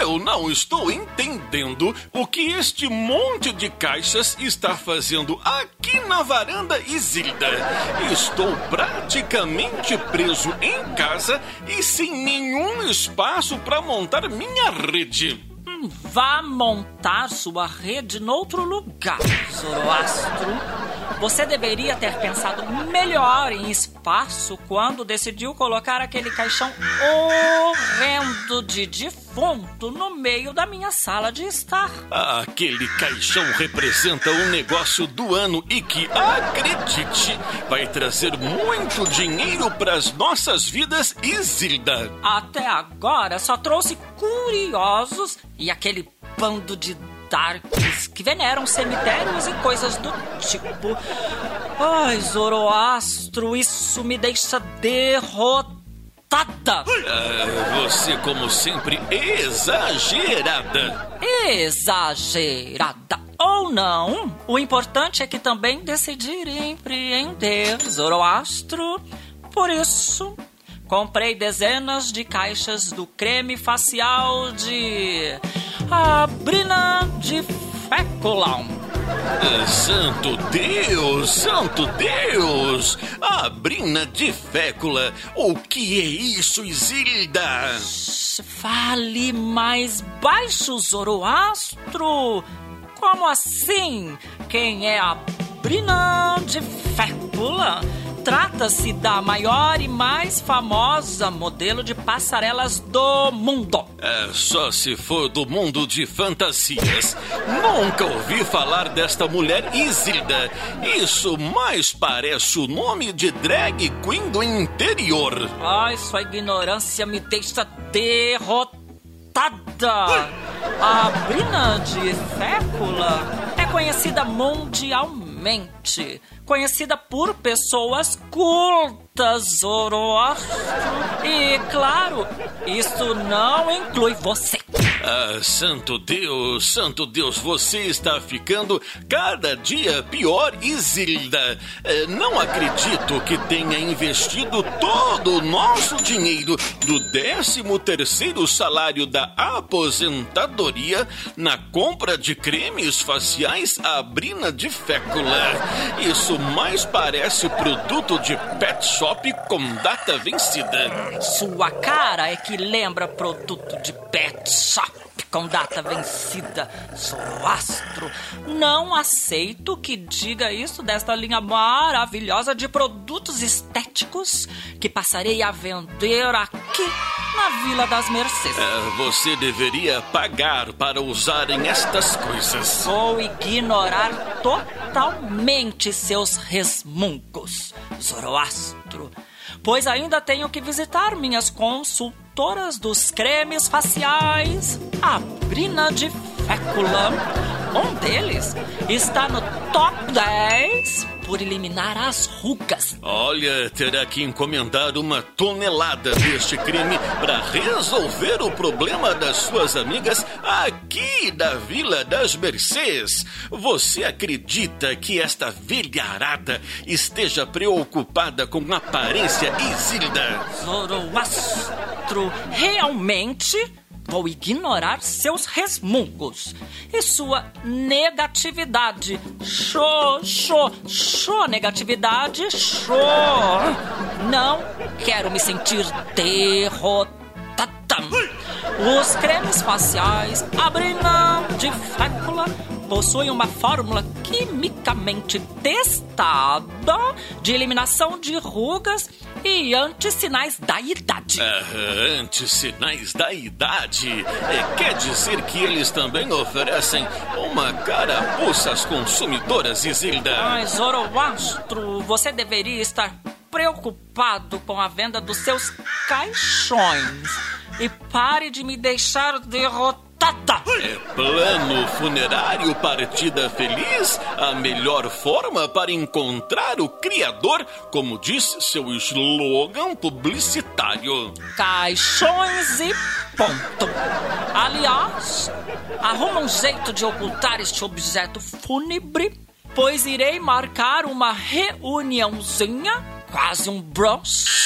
eu não estou entendendo o que este monte de caixas está fazendo aqui na varanda Isilda. Estou praticamente preso em casa e sem nenhum espaço para montar minha rede. Vá montar sua rede noutro lugar, Zoroastro. Você deveria ter pensado melhor em espaço quando decidiu colocar aquele caixão horrendo de defunto no meio da minha sala de estar. Aquele caixão representa o negócio do ano e que, acredite, vai trazer muito dinheiro para as nossas vidas, Isilda. Até agora só trouxe curiosos e aquele bando de darks que veneram cemitérios e coisas do tipo. Ai, Zoroastro, isso me deixa derrotada. Ah, você, como sempre, exagerada. Exagerada ou não, o importante é que também decidi empreender, Zoroastro. Por isso, comprei dezenas de caixas do creme facial de a Brina de Feculum. Santo Deus, Santo Deus! A Brina de Fécula, o que é isso, Isilda? Fale mais baixo, Zoroastro! Como assim? Quem é a Brina de Fécula? Trata-se da maior e mais famosa modelo de passarelas do mundo. É só se for do mundo de fantasias. Nunca ouvi falar desta mulher Isilda. Isso mais parece o nome de drag queen do interior. Ai, sua ignorância me deixa derrotada. A Brina de Fécula é conhecida mundialmente conhecida por pessoas cultas, Zoroastro. E, claro, isso não inclui você. Ah, santo Deus, santo Deus, você está ficando cada dia pior, Isilda. É, não acredito que tenha investido todo o nosso dinheiro do 13 terceiro salário da aposentadoria na compra de cremes faciais à brina de fécula. Isso mais parece produto de pet shop com data vencida. Sua cara é que lembra produto de pet shop com data vencida. Zoroastro, não aceito que diga isso desta linha maravilhosa de produtos estéticos que passarei a vender aqui na Vila das Mercedes. É, você deveria pagar para usarem estas coisas. Vou ignorar totalmente seus resmungos, Zoroastro, pois ainda tenho que visitar minhas consultoras dos cremes faciais, a Brina de Fécula. Um deles está no top 10 por eliminar as rugas. Olha, terá que encomendar uma tonelada deste creme para resolver o problema das suas amigas aqui da Vila das Mercês. Você acredita que esta velharada esteja preocupada com a aparência Isilda? Zoroastro, realmente? Vou ignorar seus resmungos e sua negatividade. Show, show, show, negatividade, show. Não quero me sentir derrotada. Os cremes faciais, a brina de fécula possuem uma fórmula quimicamente testada de eliminação de rugas e antissinais da idade. Uh, antissinais da idade? Quer dizer que eles também oferecem uma carapuça às consumidoras, Isilda? Mas, Zoroastro, você deveria estar preocupado com a venda dos seus caixões. E pare de me deixar derrotar é plano funerário partida feliz? A melhor forma para encontrar o Criador, como diz seu slogan publicitário. Caixões e ponto. Aliás, arruma um jeito de ocultar este objeto fúnebre, pois irei marcar uma reuniãozinha, quase um brunch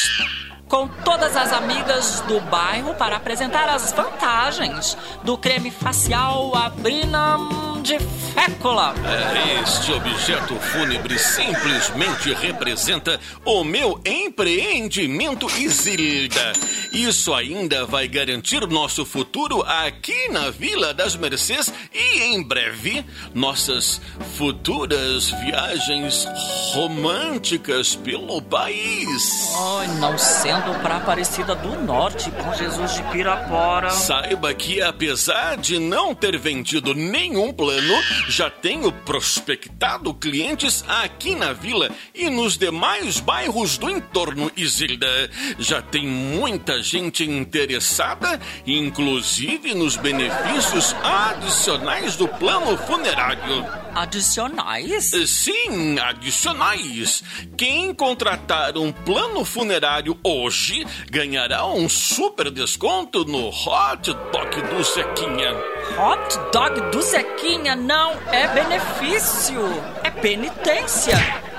com todas as amigas do bairro para apresentar as vantagens do creme facial Abrinam de fécula. É, este objeto fúnebre simplesmente representa o meu empreendimento Isilda. Isso ainda vai garantir nosso futuro aqui na Vila das Mercês e em breve nossas futuras viagens românticas pelo país. Ai, não sendo para Aparecida do Norte com Jesus de Pirapora. Saiba que apesar de não ter vendido nenhum plano, já tenho prospectado clientes aqui na vila e nos demais bairros do entorno, Isilda. Já tem muita gente interessada, inclusive nos benefícios adicionais do plano funerário. Adicionais? Sim, adicionais. Quem contratar um plano funerário hoje ganhará um super desconto no Hot Dog do Zequinha. Hot Dog do Zequinha não é benefício, é penitência.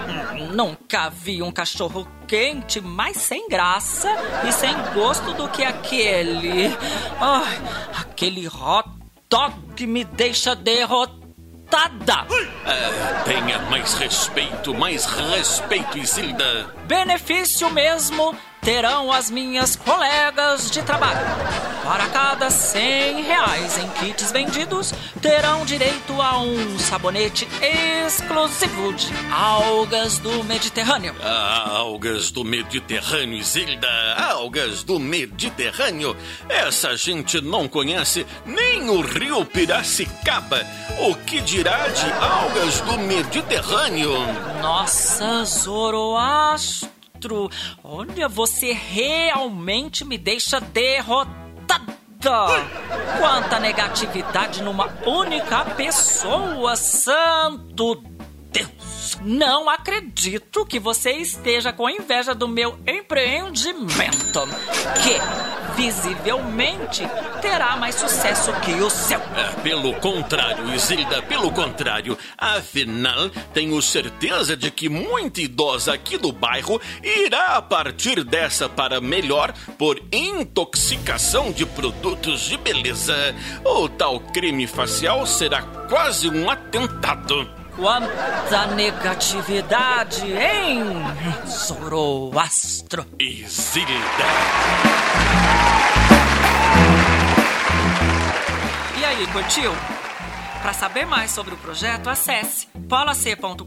Hum, nunca vi um cachorro quente mais sem graça e sem gosto do que aquele. Ai, aquele hot dog me deixa derrotada. É, tenha mais respeito, mais respeito, Isilda. Benefício mesmo terão as minhas colegas de trabalho. Para cada 100 reais em kits vendidos, terão direito a um sabonete exclusivo de algas do Mediterrâneo. Ah, algas do Mediterrâneo, Isilda, algas do Mediterrâneo. Essa gente não conhece nem o rio Piracicaba. O que dirá de algas do Mediterrâneo? Nossa, Zoroastro outro. Olha, você realmente me deixa derrotada. Quanta negatividade numa única pessoa, santo Deus! Não acredito que você esteja com inveja do meu empreendimento. Que visivelmente terá mais sucesso que o seu. É, pelo contrário, Isilda, pelo contrário. Afinal, tenho certeza de que muita idosa aqui do bairro irá partir dessa para melhor por intoxicação de produtos de beleza. O tal creme facial será quase um atentado. Quanta negatividade, hein, Zoroastro? Isilda. Aí, curtiu? Para saber mais sobre o projeto, acesse polac.com.br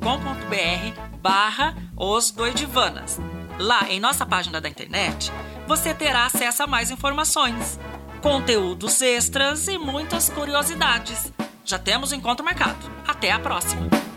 barra os doidivanas. Lá em nossa página da internet, você terá acesso a mais informações, conteúdos extras e muitas curiosidades. Já temos encontro marcado. Até a próxima!